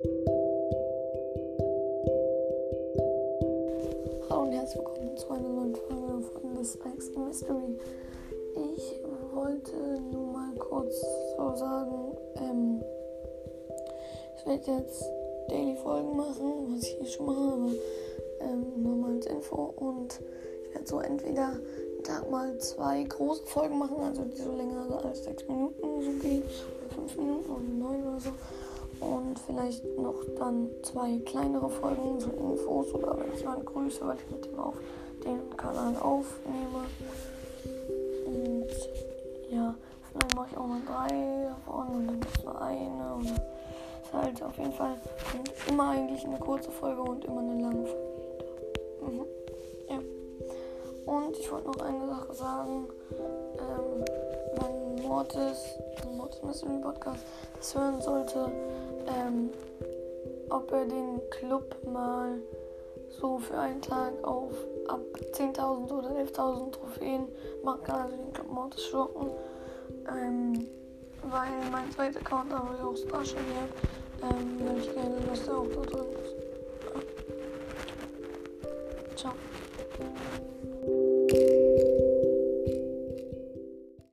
Hallo und herzlich willkommen zu einer neuen Folge von The Spikes Mystery. Ich wollte nur mal kurz so sagen, ähm, ich werde jetzt Daily Folgen machen, was ich hier schon mache, aber ähm, nur mal als Info und ich werde so entweder einen Tag mal zwei große Folgen machen, also die so länger als sechs Minuten so gehen, oder fünf Minuten oder neun oder so. Vielleicht noch dann zwei kleinere Folgen, so Infos oder wenn ich jemanden grüße, weil ich mit dem auf den Kanal aufnehme. Und ja, vielleicht mache ich auch noch drei davon und dann noch nur eine. Und ist halt auf jeden Fall immer eigentlich eine kurze Folge und immer eine lange Folge. Mhm. Ja. Und ich wollte noch eine Sache sagen. Ähm, wenn Mortis, Mortis Mystery Podcast, das hören sollte, ähm, ob er den Club mal so für einen Tag auf ab 10.000 oder 11.000 Trophäen machen kann, also den Club Mortis schurken. Ähm, weil mein zweiter Account, da ich auch Starship hier, ähm, würde ich gerne, der auch da drin ist. Ciao.